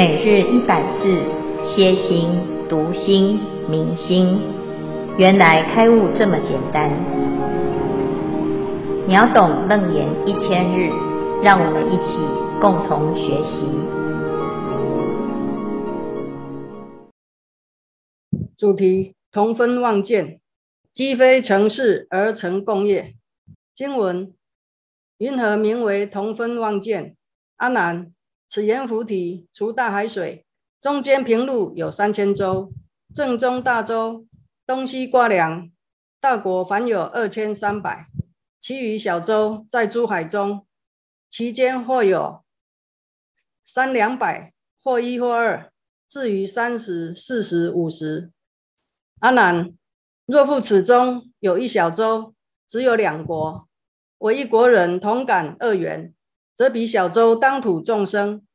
每日一百字，歇心、读心、明心，原来开悟这么简单。秒懂楞严一千日，让我们一起共同学习。主题：同分妄见，积非成事而成共业。经文：云何名为同分妄见？阿难。此言浮提除大海水，中间平路有三千洲，正中大洲，东西瓜梁，大国凡有二千三百，其余小洲在诸海中，其间或有三两百，或一或二，至于三十、四十、五十。阿难，若复此中有一小洲，只有两国，我一国人同感恶缘。则彼小洲当土众生，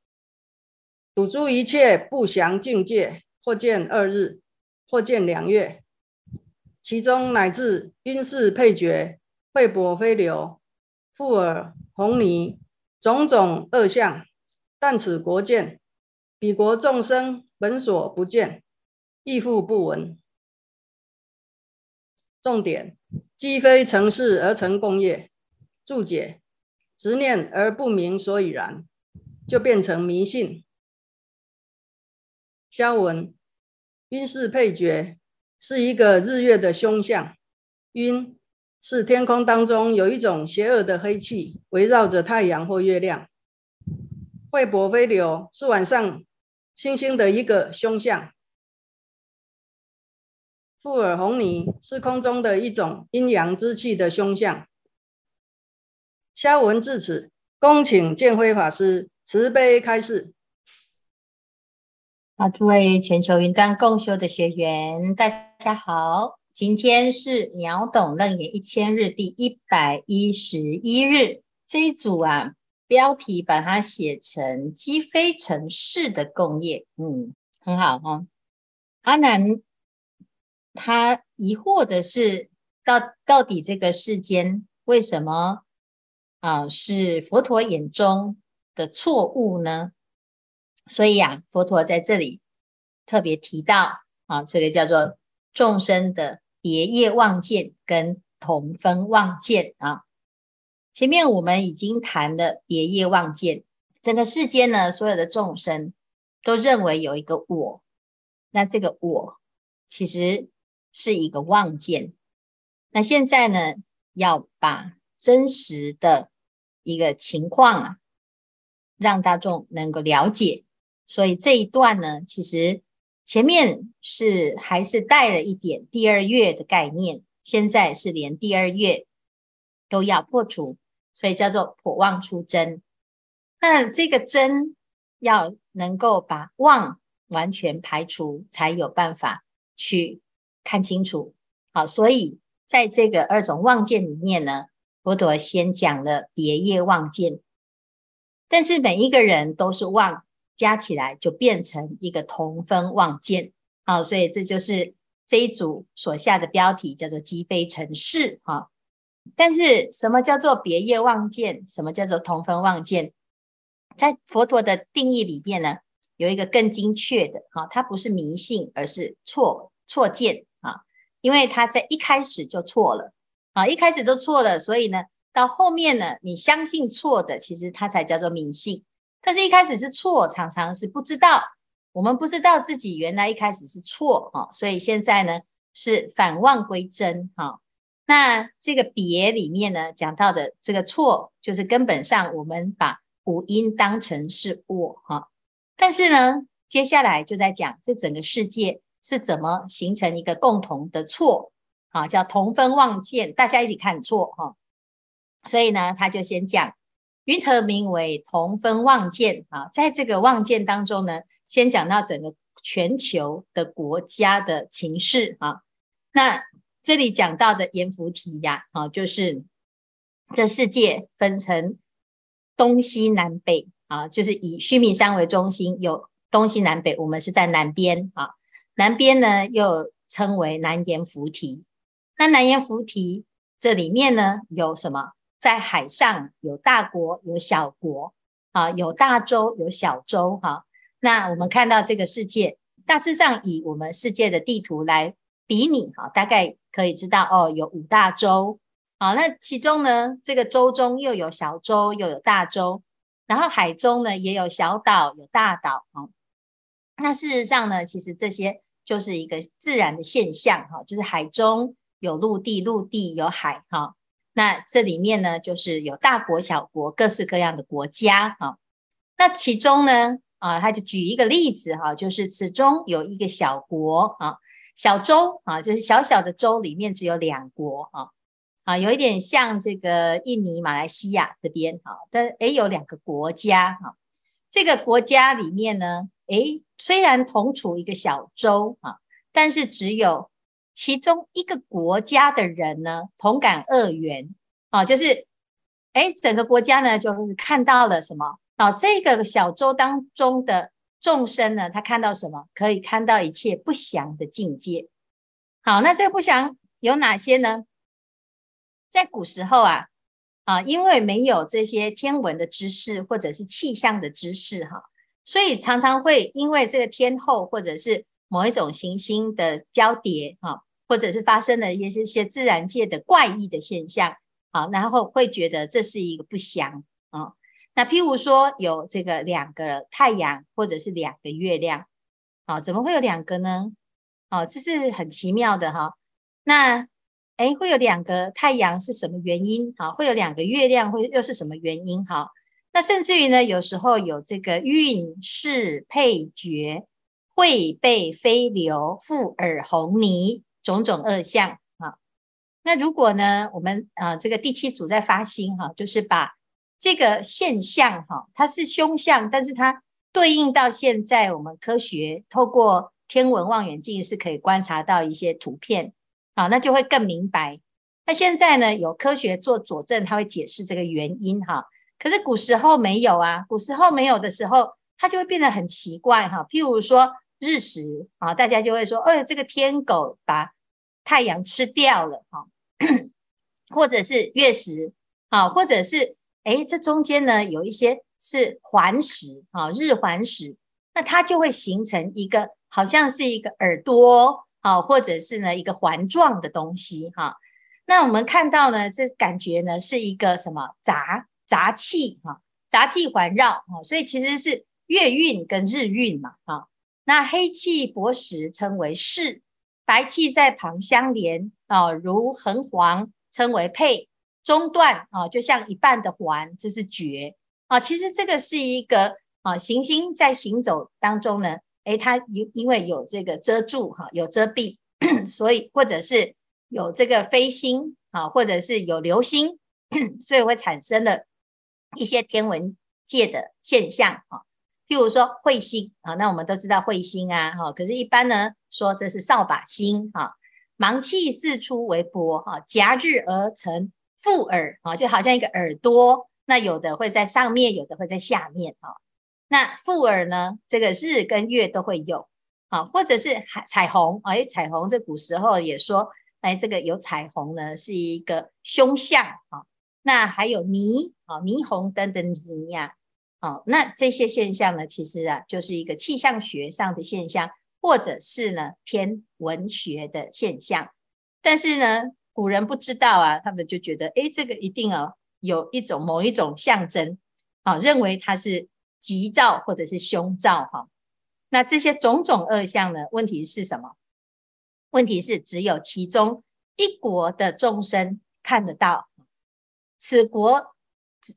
土诸一切不详境界，或见二日，或见两月，其中乃至晕识配角、惠钵飞流、覆耳、红泥种种恶相，但此国见，彼国众生本所不见，亦复不闻。重点：积非成事而成共业。注解。执念而不明所以然，就变成迷信。消文，晕是配角是一个日月的凶相。晕是天空当中有一种邪恶的黑气围绕着太阳或月亮。惠钵飞流是晚上星星的一个凶相。富尔红泥是空中的一种阴阳之气的凶相。消文至此，恭请建辉法师慈悲开示。啊，诸位全球云端共修的学员，大家好，今天是秒懂楞严一千日第一百一十一日。这一组啊，标题把它写成积非成事的共业，嗯，很好哦。阿南他疑惑的是，到到底这个世间为什么？啊，是佛陀眼中的错误呢？所以啊，佛陀在这里特别提到啊，这个叫做众生的别业妄见跟同分妄见啊。前面我们已经谈了别业妄见，整个世间呢，所有的众生都认为有一个我，那这个我其实是一个妄见。那现在呢，要把真实的一个情况啊，让大众能够了解。所以这一段呢，其实前面是还是带了一点第二月的概念，现在是连第二月都要破除，所以叫做破妄出真。那这个真要能够把妄完全排除，才有办法去看清楚。好，所以在这个二种望见里面呢。佛陀先讲了别业妄见，但是每一个人都是妄，加起来就变成一个同分妄见。好，所以这就是这一组所下的标题，叫做积非成事。哈，但是什么叫做别业妄见？什么叫做同分妄见？在佛陀的定义里边呢，有一个更精确的，哈，它不是迷信，而是错错见啊，因为它在一开始就错了。啊，一开始都错了，所以呢，到后面呢，你相信错的，其实它才叫做迷信。但是一开始是错，常常是不知道，我们不知道自己原来一开始是错啊，所以现在呢是反望归真哈。那这个别里面呢讲到的这个错，就是根本上我们把五音当成是我哈。但是呢，接下来就在讲这整个世界是怎么形成一个共同的错。啊，叫同分望见，大家一起看错哈。所以呢，他就先讲云何名为同分望见啊。在这个望见当中呢，先讲到整个全球的国家的情势啊。那这里讲到的阎浮提呀，啊，就是这世界分成东西南北啊，就是以须弥山为中心，有东西南北，我们是在南边啊。南边呢，又称为南阎浮提。那南阎浮提这里面呢，有什么？在海上有大国有小国啊，有大洲有小洲哈。那我们看到这个世界，大致上以我们世界的地图来比拟哈，大概可以知道哦，有五大洲。好，那其中呢，这个洲中又有小洲，又有大洲，然后海中呢也有小岛，有大岛啊。那事实上呢，其实这些就是一个自然的现象哈，就是海中有陆地，陆地有海哈。那这里面呢，就是有大国小国，各式各样的国家哈。那其中呢，啊，他就举一个例子哈，就是此中有一个小国啊，小洲啊，就是小小的洲里面只有两国哈。啊，有一点像这个印尼、马来西亚这边哈，但诶有两个国家哈。这个国家里面呢，诶虽然同处一个小洲啊，但是只有其中一个国家的人呢，同感恶缘啊，就是诶整个国家呢，就是看到了什么啊？这个小洲当中的众生呢，他看到什么？可以看到一切不祥的境界。好，那这个不祥有哪些呢？在古时候啊，啊，因为没有这些天文的知识或者是气象的知识哈，所以常常会因为这个天后或者是某一种行星的交叠哈，或者是发生了一些些自然界的怪异的现象，好，然后会觉得这是一个不祥啊。那譬如说有这个两个太阳或者是两个月亮，啊，怎么会有两个呢？哦，这是很奇妙的哈。那哎，会有两个太阳是什么原因？啊，会有两个月亮，会又是什么原因？哈，那甚至于呢，有时候有这个运势配角，会被飞流，覆耳红泥，种种恶相。哈，那如果呢，我们啊，这个第七组在发心哈，就是把这个现象哈，它是凶相，但是它对应到现在我们科学透过天文望远镜是可以观察到一些图片。啊，那就会更明白。那现在呢，有科学做佐证，它会解释这个原因哈。可是古时候没有啊，古时候没有的时候，它就会变得很奇怪哈。譬如说日食啊，大家就会说，哎，这个天狗把太阳吃掉了哈，或者是月食啊，或者是哎，这中间呢有一些是环食啊，日环食，那它就会形成一个好像是一个耳朵。啊，或者是呢一个环状的东西哈，那我们看到呢，这感觉呢是一个什么杂杂气哈，杂气环绕哈，所以其实是月运跟日运嘛哈。那黑气薄实称为世，白气在旁相连啊，如横黄称为配，中断啊，就像一半的环，这是绝啊。其实这个是一个啊行星在行走当中呢。诶，它因因为有这个遮住哈，有遮蔽，所以或者是有这个飞星啊，或者是有流星，所以会产生了一些天文界的现象啊。譬如说彗星啊，那我们都知道彗星啊，哈，可是一般呢说这是扫把星哈，芒气四出为波哈，夹日而成覆耳啊，就好像一个耳朵，那有的会在上面，有的会在下面啊。那覆耳呢？这个日跟月都会有，啊，或者是海彩虹，哎，彩虹这古时候也说，哎，这个有彩虹呢是一个凶相，啊，那还有霓，啊，霓虹灯的霓呀，啊，那这些现象呢，其实啊就是一个气象学上的现象，或者是呢天文学的现象，但是呢古人不知道啊，他们就觉得，哎，这个一定哦有一种某一种象征，啊，认为它是。吉兆或者是凶兆哈，那这些种种恶相呢？问题是什么？问题是只有其中一国的众生看得到，此国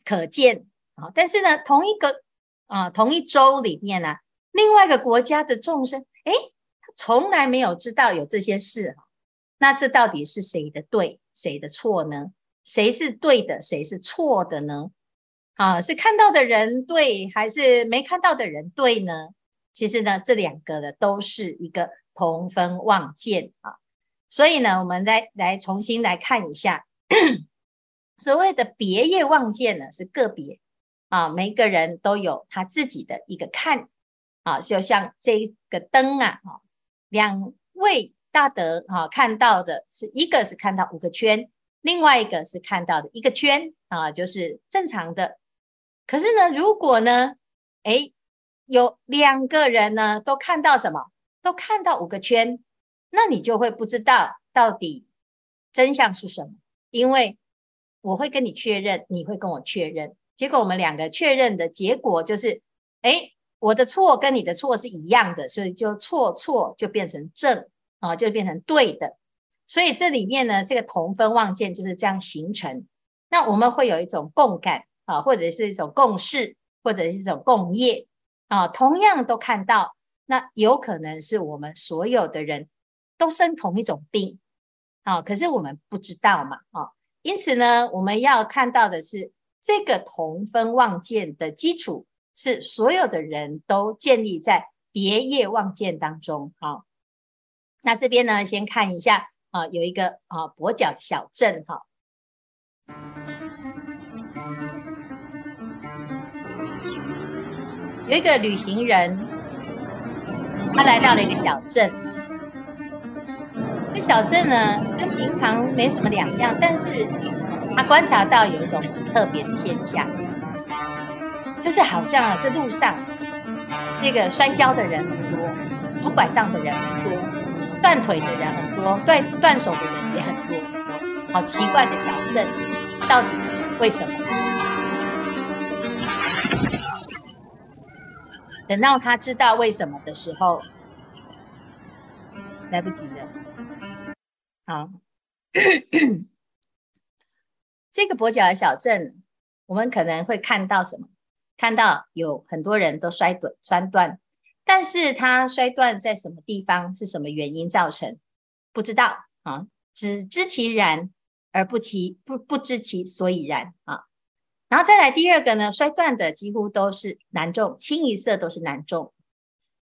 可见啊。但是呢，同一个啊同一州里面呢，另外一个国家的众生，诶，他从来没有知道有这些事哈。那这到底是谁的对，谁的错呢？谁是对的，谁是错的呢？啊，是看到的人对，还是没看到的人对呢？其实呢，这两个呢都是一个同分妄见啊。所以呢，我们再来重新来看一下，所谓的别业妄见呢，是个别啊，每个人都有他自己的一个看啊，就像这个灯啊，哈，两位大德啊看到的是一个是看到五个圈，另外一个是看到的一个圈啊，就是正常的。可是呢，如果呢，诶，有两个人呢，都看到什么？都看到五个圈，那你就会不知道到底真相是什么，因为我会跟你确认，你会跟我确认，结果我们两个确认的结果就是，哎，我的错跟你的错是一样的，所以就错错就变成正啊，就变成对的。所以这里面呢，这个同分望见就是这样形成。那我们会有一种共感啊，或者是一种共识，或者是一种共业啊，同样都看到，那有可能是我们所有的人都生同一种病啊，可是我们不知道嘛啊，因此呢，我们要看到的是这个同分望见的基础是所有的人都建立在别业望见当中。好，那这边呢，先看一下啊，有一个啊跛脚小镇哈。有一个旅行人，他来到了一个小镇。这小镇呢，跟平常没什么两样，但是他观察到有一种特别的现象，就是好像啊，这路上那个摔跤的人很多，拄拐杖的人很多，断腿的人很多，断断手的人也很多，好奇怪的小镇，到底为什么？等到他知道为什么的时候，来不及了。好，这个跛脚的小镇，我们可能会看到什么？看到有很多人都摔断、摔断，但是他摔断在什么地方？是什么原因造成？不知道啊，只知其然，而不其不不知其所以然啊。然后再来第二个呢，摔断的几乎都是男众，清一色都是男众。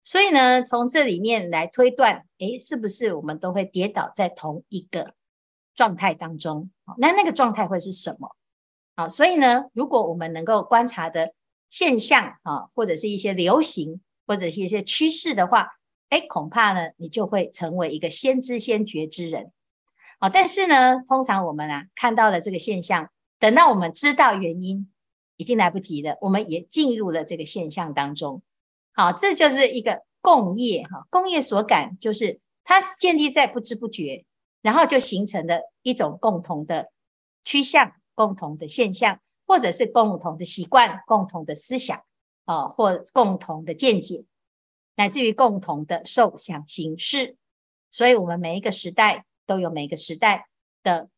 所以呢，从这里面来推断，诶，是不是我们都会跌倒在同一个状态当中？那那个状态会是什么？好，所以呢，如果我们能够观察的现象啊，或者是一些流行，或者是一些趋势的话，诶，恐怕呢，你就会成为一个先知先觉之人。好，但是呢，通常我们啊看到了这个现象。等到我们知道原因，已经来不及了。我们也进入了这个现象当中。好，这就是一个共业哈，共业所感，就是它建立在不知不觉，然后就形成了一种共同的趋向、共同的现象，或者是共同的习惯、共同的思想啊，或共同的见解，乃至于共同的受想行识。所以，我们每一个时代都有每一个时代的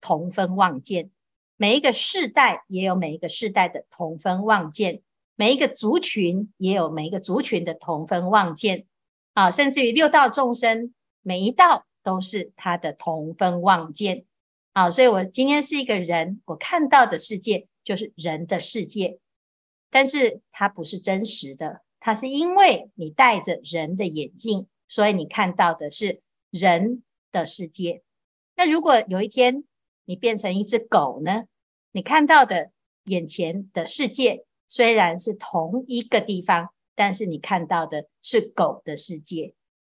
同分望见。每一个世代也有每一个世代的同分望见，每一个族群也有每一个族群的同分望见，啊，甚至于六道众生，每一道都是他的同分望见，啊，所以我今天是一个人，我看到的世界就是人的世界，但是它不是真实的，它是因为你戴着人的眼镜，所以你看到的是人的世界。那如果有一天你变成一只狗呢？你看到的眼前的世界虽然是同一个地方，但是你看到的是狗的世界。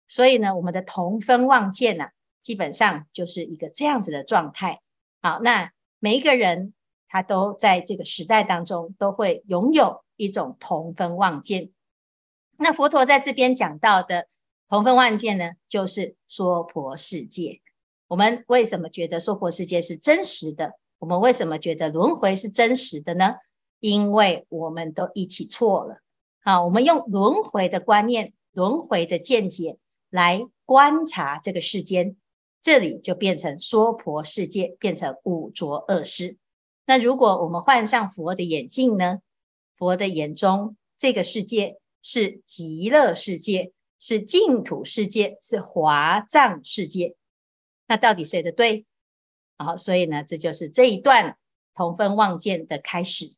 所以呢，我们的同分望见呢、基本上就是一个这样子的状态。好，那每一个人他都在这个时代当中都会拥有一种同分望见。那佛陀在这边讲到的同分望见呢，就是娑婆世界。我们为什么觉得娑婆世界是真实的？我们为什么觉得轮回是真实的呢？因为我们都一起错了。好，我们用轮回的观念、轮回的见解来观察这个世间，这里就变成娑婆世界，变成五浊恶世。那如果我们换上佛的眼镜呢？佛的眼中，这个世界是极乐世界，是净土世界，是华藏世界。那到底谁的对？好，所以呢，这就是这一段同分望见的开始。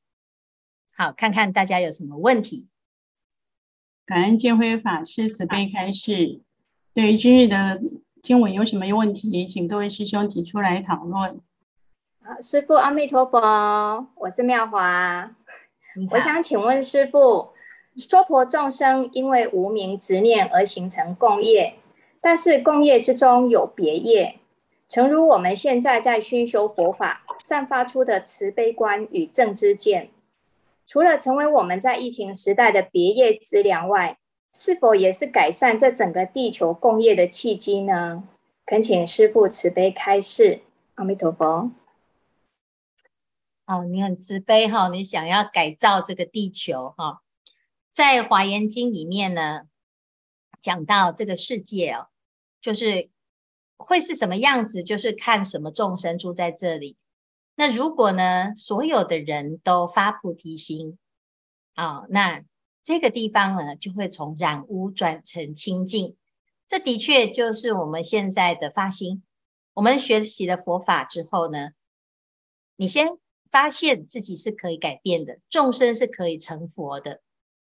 好，看看大家有什么问题。感恩见辉法师慈悲开示。对于今日的经文有什么问题，请各位师兄提出来讨论。啊，师父阿弥陀佛，我是妙华。我想请问师父，娑婆众生因为无名执念而形成共业，但是共业之中有别业。诚如我们现在在熏修佛法，散发出的慈悲观与正知见，除了成为我们在疫情时代的别业之粮外，是否也是改善这整个地球共业的契机呢？恳请师父慈悲开示。阿弥陀佛。哦，你很慈悲哈，你想要改造这个地球哈。在《华严经》里面呢，讲到这个世界哦，就是会是什么样子，就是看什么众生住在这里。那如果呢，所有的人都发菩提心，啊、哦，那这个地方呢，就会从染污转成清净。这的确就是我们现在的发心。我们学习了佛法之后呢，你先发现自己是可以改变的，众生是可以成佛的。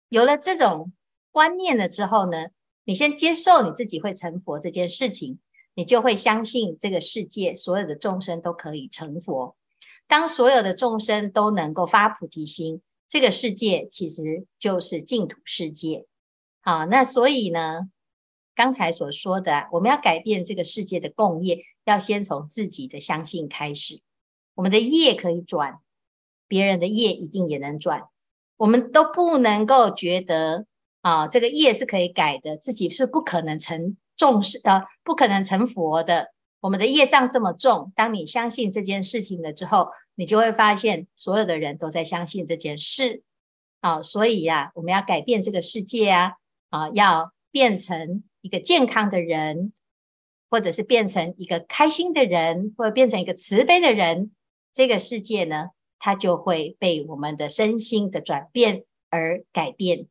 有了这种观念了之后呢，你先接受你自己会成佛这件事情，你就会相信这个世界所有的众生都可以成佛。当所有的众生都能够发菩提心，这个世界其实就是净土世界。好，那所以呢，刚才所说的，我们要改变这个世界的共业，要先从自己的相信开始。我们的业可以转，别人的业一定也能转。我们都不能够觉得啊，这个业是可以改的，自己是不可能成众生啊，不可能成佛的。我们的业障这么重，当你相信这件事情了之后，你就会发现所有的人都在相信这件事。啊，所以呀、啊，我们要改变这个世界啊，啊，要变成一个健康的人，或者是变成一个开心的人，或者变成一个慈悲的人，这个世界呢，它就会被我们的身心的转变而改变。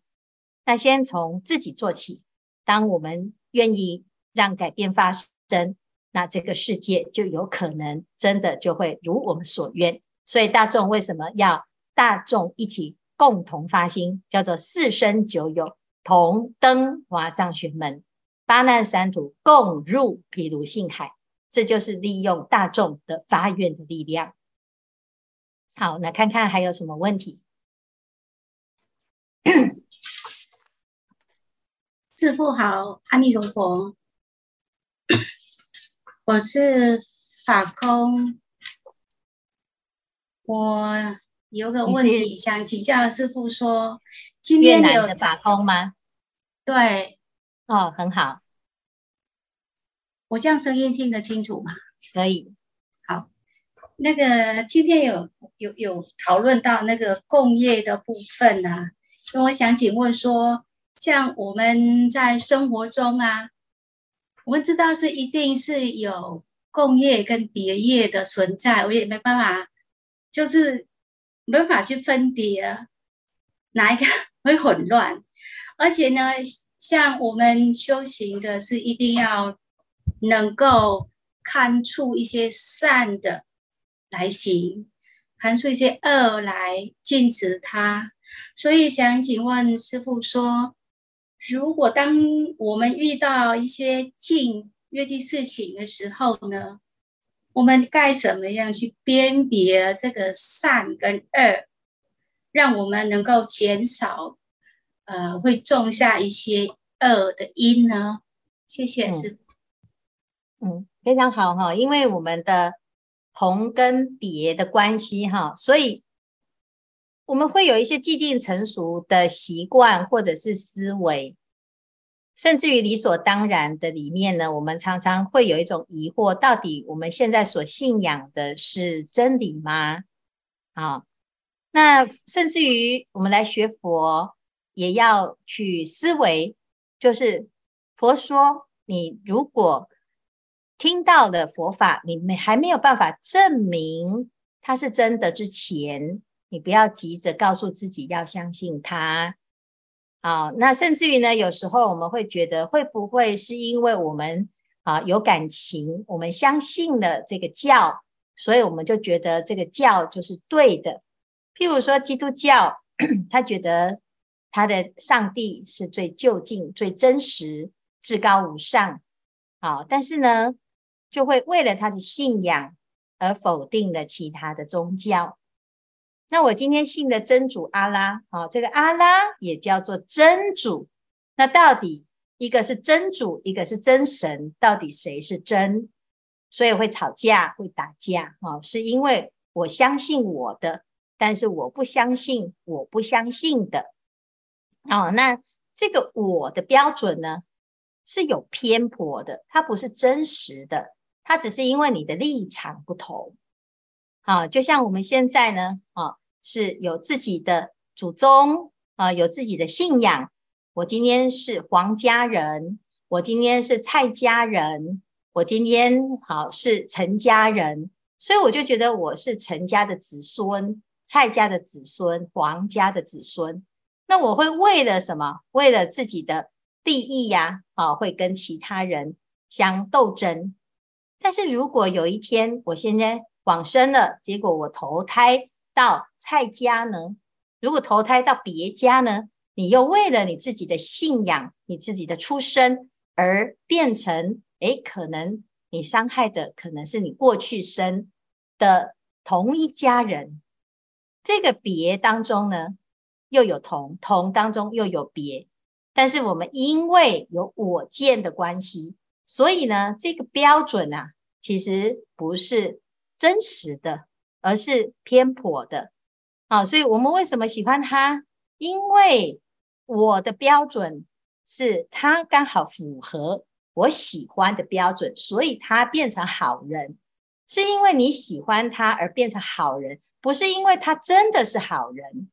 那先从自己做起，当我们愿意让改变发生。那这个世界就有可能真的就会如我们所愿，所以大众为什么要大众一起共同发心，叫做四生九有同登华藏玄门，八难三途共入毗卢性海，这就是利用大众的发愿的力量。好，那看看还有什么问题？师父好，阿弥陀佛。我是法空，我有个问题想请教师父说，今天有的法空吗？对，哦，很好，我这样声音听得清楚吗？可以，好，那个今天有有有讨论到那个共业的部分啊，那我想请问说，像我们在生活中啊。我们知道是一定是有共业跟别业的存在，我也没办法，就是没办法去分别哪一个会混乱。而且呢，像我们修行的是一定要能够看出一些善的来行，含出一些恶来禁止它。所以想请问师父说。如果当我们遇到一些禁约定事情的时候呢，我们该怎么样去辨别这个善跟恶，让我们能够减少呃会种下一些恶的因呢？谢谢师父。嗯，非常好哈，因为我们的同跟别的关系哈，所以。我们会有一些既定成熟的习惯，或者是思维，甚至于理所当然的里面呢，我们常常会有一种疑惑：到底我们现在所信仰的是真理吗？好，那甚至于我们来学佛，也要去思维，就是佛说，你如果听到了佛法，你没还没有办法证明它是真的之前。你不要急着告诉自己要相信它，好，那甚至于呢，有时候我们会觉得，会不会是因为我们啊有感情，我们相信了这个教，所以我们就觉得这个教就是对的。譬如说基督教，他觉得他的上帝是最究竟、最真实、至高无上，好，但是呢，就会为了他的信仰而否定了其他的宗教。那我今天信的真主阿拉，好，这个阿拉也叫做真主。那到底一个是真主，一个是真神，到底谁是真？所以会吵架，会打架，哦，是因为我相信我的，但是我不相信，我不相信的。哦，那这个我的标准呢，是有偏颇的，它不是真实的，它只是因为你的立场不同。好，就像我们现在呢，啊，是有自己的祖宗啊，有自己的信仰。我今天是黄家人，我今天是蔡家人，我今天好是陈家人，所以我就觉得我是陈家的子孙。蔡家的子孙，黄家的子孙，那我会为了什么？为了自己的利益呀，啊，会跟其他人相斗争。但是如果有一天我现在往生了，结果我投胎到蔡家呢？如果投胎到别家呢？你又为了你自己的信仰、你自己的出身而变成，诶，可能你伤害的可能是你过去生的同一家人。这个别当中呢，又有同，同当中又有别，但是我们因为有我见的关系，所以呢，这个标准啊，其实不是真实的，而是偏颇的。好，所以我们为什么喜欢他？因为我的标准是他刚好符合我喜欢的标准，所以他变成好人。是因为你喜欢他而变成好人。不是因为他真的是好人，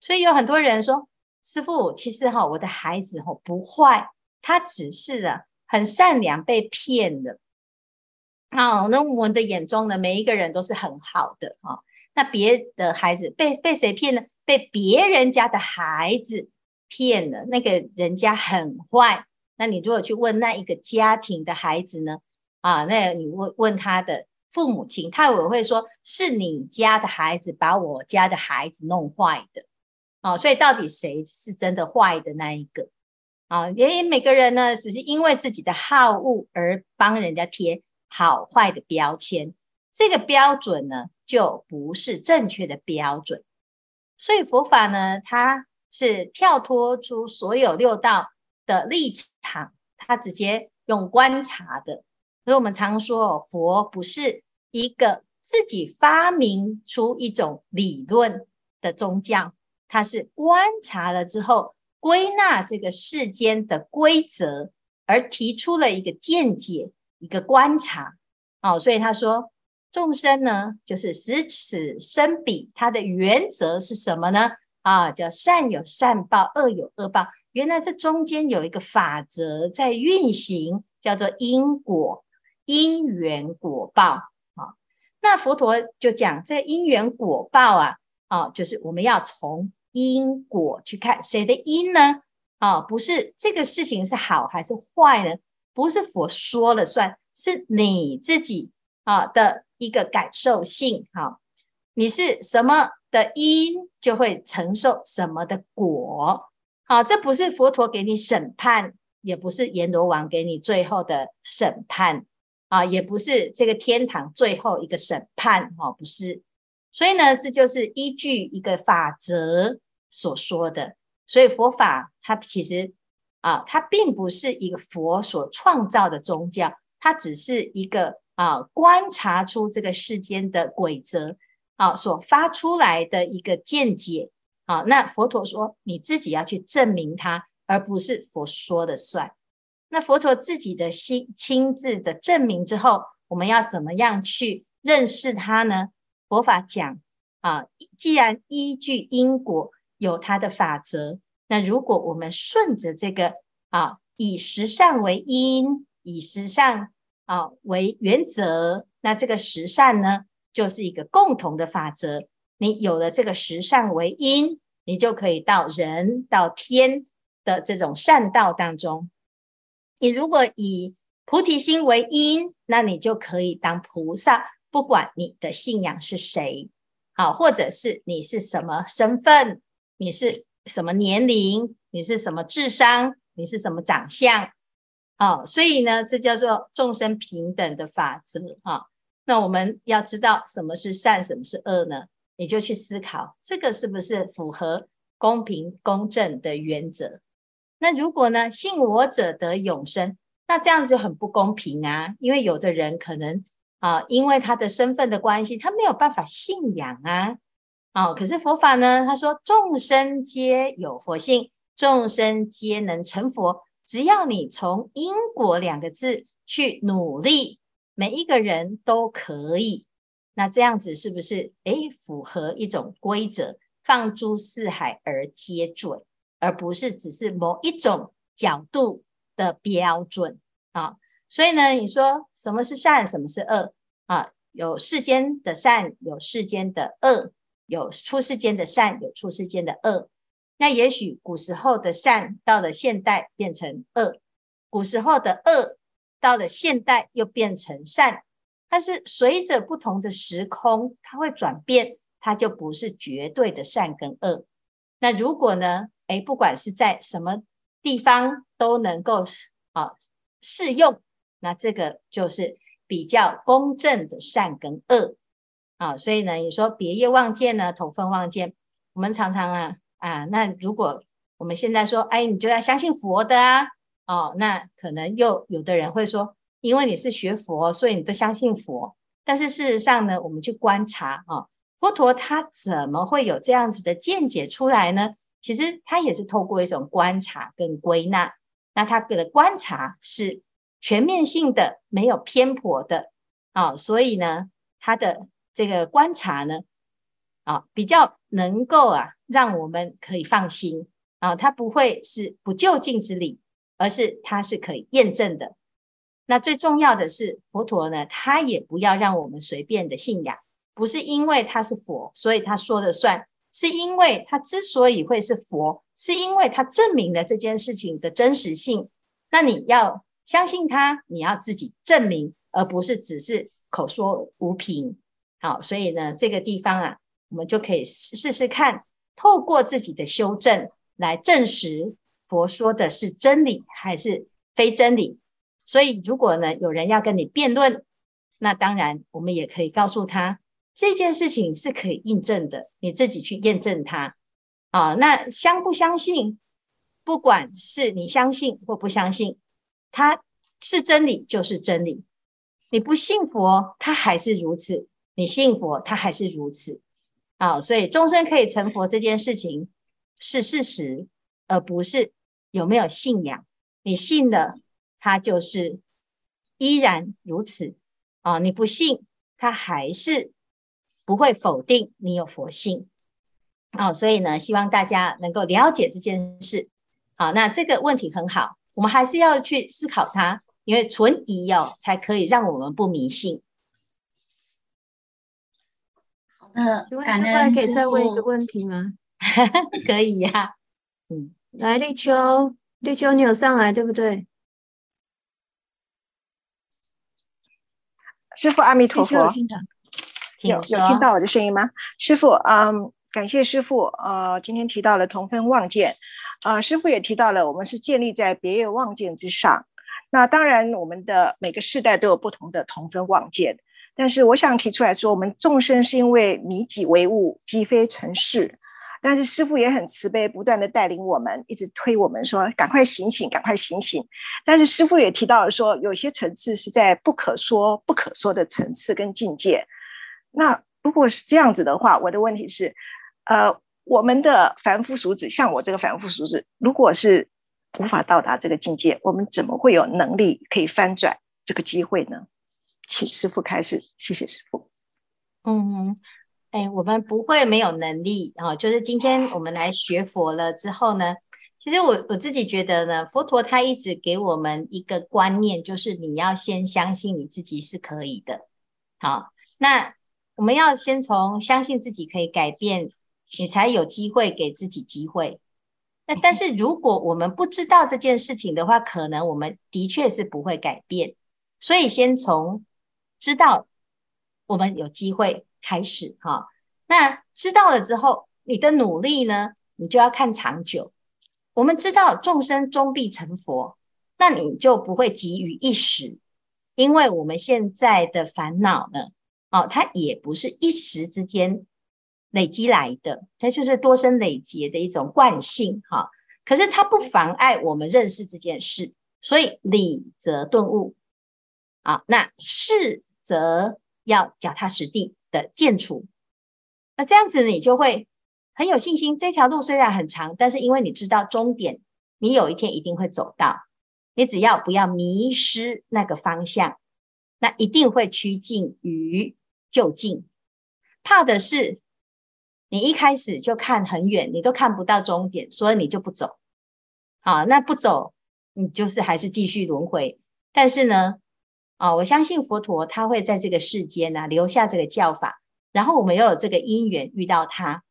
所以有很多人说：“师父，其实哈，我的孩子哈不坏，他只是啊很善良，被骗了。”哦，那我们的眼中呢，每一个人都是很好的哈。那别的孩子被被谁骗了？被别人家的孩子骗了，那个人家很坏。那你如果去问那一个家庭的孩子呢？啊，那你问问他的。父母亲，他也会说是你家的孩子把我家的孩子弄坏的，哦，所以到底谁是真的坏的那一个？啊，也每个人呢，只是因为自己的好恶而帮人家贴好坏的标签，这个标准呢，就不是正确的标准。所以佛法呢，它是跳脱出所有六道的立场，它直接用观察的。所以我们常说，佛不是一个自己发明出一种理论的宗教，它是观察了之后，归纳这个世间的规则，而提出了一个见解，一个观察。哦，所以他说，众生呢，就是十此生彼，它的原则是什么呢？啊，叫善有善报，恶有恶报。原来这中间有一个法则在运行，叫做因果。因缘果报，啊，那佛陀就讲这因缘果报啊，哦，就是我们要从因果去看谁的因呢？啊，不是这个事情是好还是坏呢？不是佛说了算，是你自己啊的一个感受性，哈，你是什么的因，就会承受什么的果，好，这不是佛陀给你审判，也不是阎罗王给你最后的审判。啊，也不是这个天堂最后一个审判，哈，不是。所以呢，这就是依据一个法则所说的。所以佛法它其实啊，它并不是一个佛所创造的宗教，它只是一个啊观察出这个世间的规则啊所发出来的一个见解。啊，那佛陀说你自己要去证明它，而不是佛说的算。那佛陀自己的心亲自的证明之后，我们要怎么样去认识他呢？佛法讲啊，既然依据因果有它的法则，那如果我们顺着这个啊，以实善为因，以实善啊为原则，那这个实善呢，就是一个共同的法则。你有了这个实善为因，你就可以到人到天的这种善道当中。你如果以菩提心为因，那你就可以当菩萨。不管你的信仰是谁，好，或者是你是什么身份，你是什么年龄，你是什么智商，你是什么长相，好，所以呢，这叫做众生平等的法则啊。那我们要知道什么是善，什么是恶呢？你就去思考，这个是不是符合公平公正的原则？那如果呢，信我者得永生，那这样子很不公平啊！因为有的人可能啊，因为他的身份的关系，他没有办法信仰啊。哦，可是佛法呢，他说众生皆有佛性，众生皆能成佛，只要你从因果两个字去努力，每一个人都可以。那这样子是不是诶符合一种规则？放诸四海而皆准，而不是只是某一种角度的标准啊。所以呢，你说什么是善，什么是恶啊？有世间的善，有世间的恶，有出世间的善，有出世间的恶。那也许古时候的善到了现代变成恶，古时候的恶到了现代又变成善。但是随着不同的时空，它会转变，它就不是绝对的善跟恶。那如果呢？诶，不管是在什么地方都能够啊适用，那这个就是比较公正的善跟恶啊。所以呢，你说别业望见呢，同分望见，我们常常啊啊，那如果我们现在说，哎，你就要相信佛的啊，哦，那可能又有的人会说。因为你是学佛，所以你都相信佛。但是事实上呢，我们去观察啊，佛陀他怎么会有这样子的见解出来呢？其实他也是透过一种观察跟归纳。那他的观察是全面性的，没有偏颇的啊，所以呢，他的这个观察呢，啊，比较能够啊，让我们可以放心啊，他不会是不就近之理，而是他是可以验证的。那最重要的是，佛陀呢，他也不要让我们随便的信仰，不是因为他是佛，所以他说了算，是因为他之所以会是佛，是因为他证明了这件事情的真实性。那你要相信他，你要自己证明，而不是只是口说无凭。好，所以呢，这个地方啊，我们就可以试试看，透过自己的修正来证实佛说的是真理还是非真理。所以，如果呢，有人要跟你辩论，那当然我们也可以告诉他这件事情是可以印证的，你自己去验证它啊。那相不相信，不管是你相信或不相信，它是真理就是真理。你不信佛，它还是如此；你信佛，它还是如此。啊，所以终身可以成佛这件事情是事实，而不是有没有信仰。你信了。他就是依然如此啊！你不信，他还是不会否定你有佛性啊！所以呢，希望大家能够了解这件事。好，那这个问题很好，我们还是要去思考它，因为存疑哦，才可以让我们不迷信。好的，感可以再问一个问题吗？可以呀、啊。嗯，来，立秋，立秋，你有上来对不对？师傅阿弥陀佛，有有听到我的声音吗？师傅，嗯，感谢师傅，呃，今天提到了同分望见，呃，师傅也提到了我们是建立在别业望见之上。那当然，我们的每个世代都有不同的同分望见，但是我想提出来说，我们众生是因为迷己为物，即非成是。但是师傅也很慈悲，不断的带领我们，一直推我们说：“赶快醒醒，赶快醒醒。”但是师傅也提到了说，有些层次是在不可说、不可说的层次跟境界。那如果是这样子的话，我的问题是：呃，我们的凡夫俗子，像我这个凡夫俗子，如果是无法到达这个境界，我们怎么会有能力可以翻转这个机会呢？请师父开始，谢谢师父。嗯。哎，我们不会没有能力啊！就是今天我们来学佛了之后呢，其实我我自己觉得呢，佛陀他一直给我们一个观念，就是你要先相信你自己是可以的。好，那我们要先从相信自己可以改变，你才有机会给自己机会。那但是如果我们不知道这件事情的话，可能我们的确是不会改变。所以先从知道我们有机会。开始哈，那知道了之后，你的努力呢，你就要看长久。我们知道众生终必成佛，那你就不会急于一时，因为我们现在的烦恼呢，哦，它也不是一时之间累积来的，它就是多生累劫的一种惯性哈。可是它不妨碍我们认识这件事，所以理则顿悟啊，那事则要脚踏实地的见处，那这样子你就会很有信心。这条路虽然很长，但是因为你知道终点，你有一天一定会走到。你只要不要迷失那个方向，那一定会趋近于就近。怕的是你一开始就看很远，你都看不到终点，所以你就不走。好，那不走，你就是还是继续轮回。但是呢，啊，我相信佛陀他会在这个世间呢、啊、留下这个教法，然后我们又有这个因缘遇到他，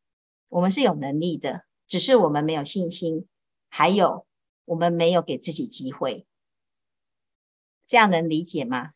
我们是有能力的，只是我们没有信心，还有。我们没有给自己机会，这样能理解吗？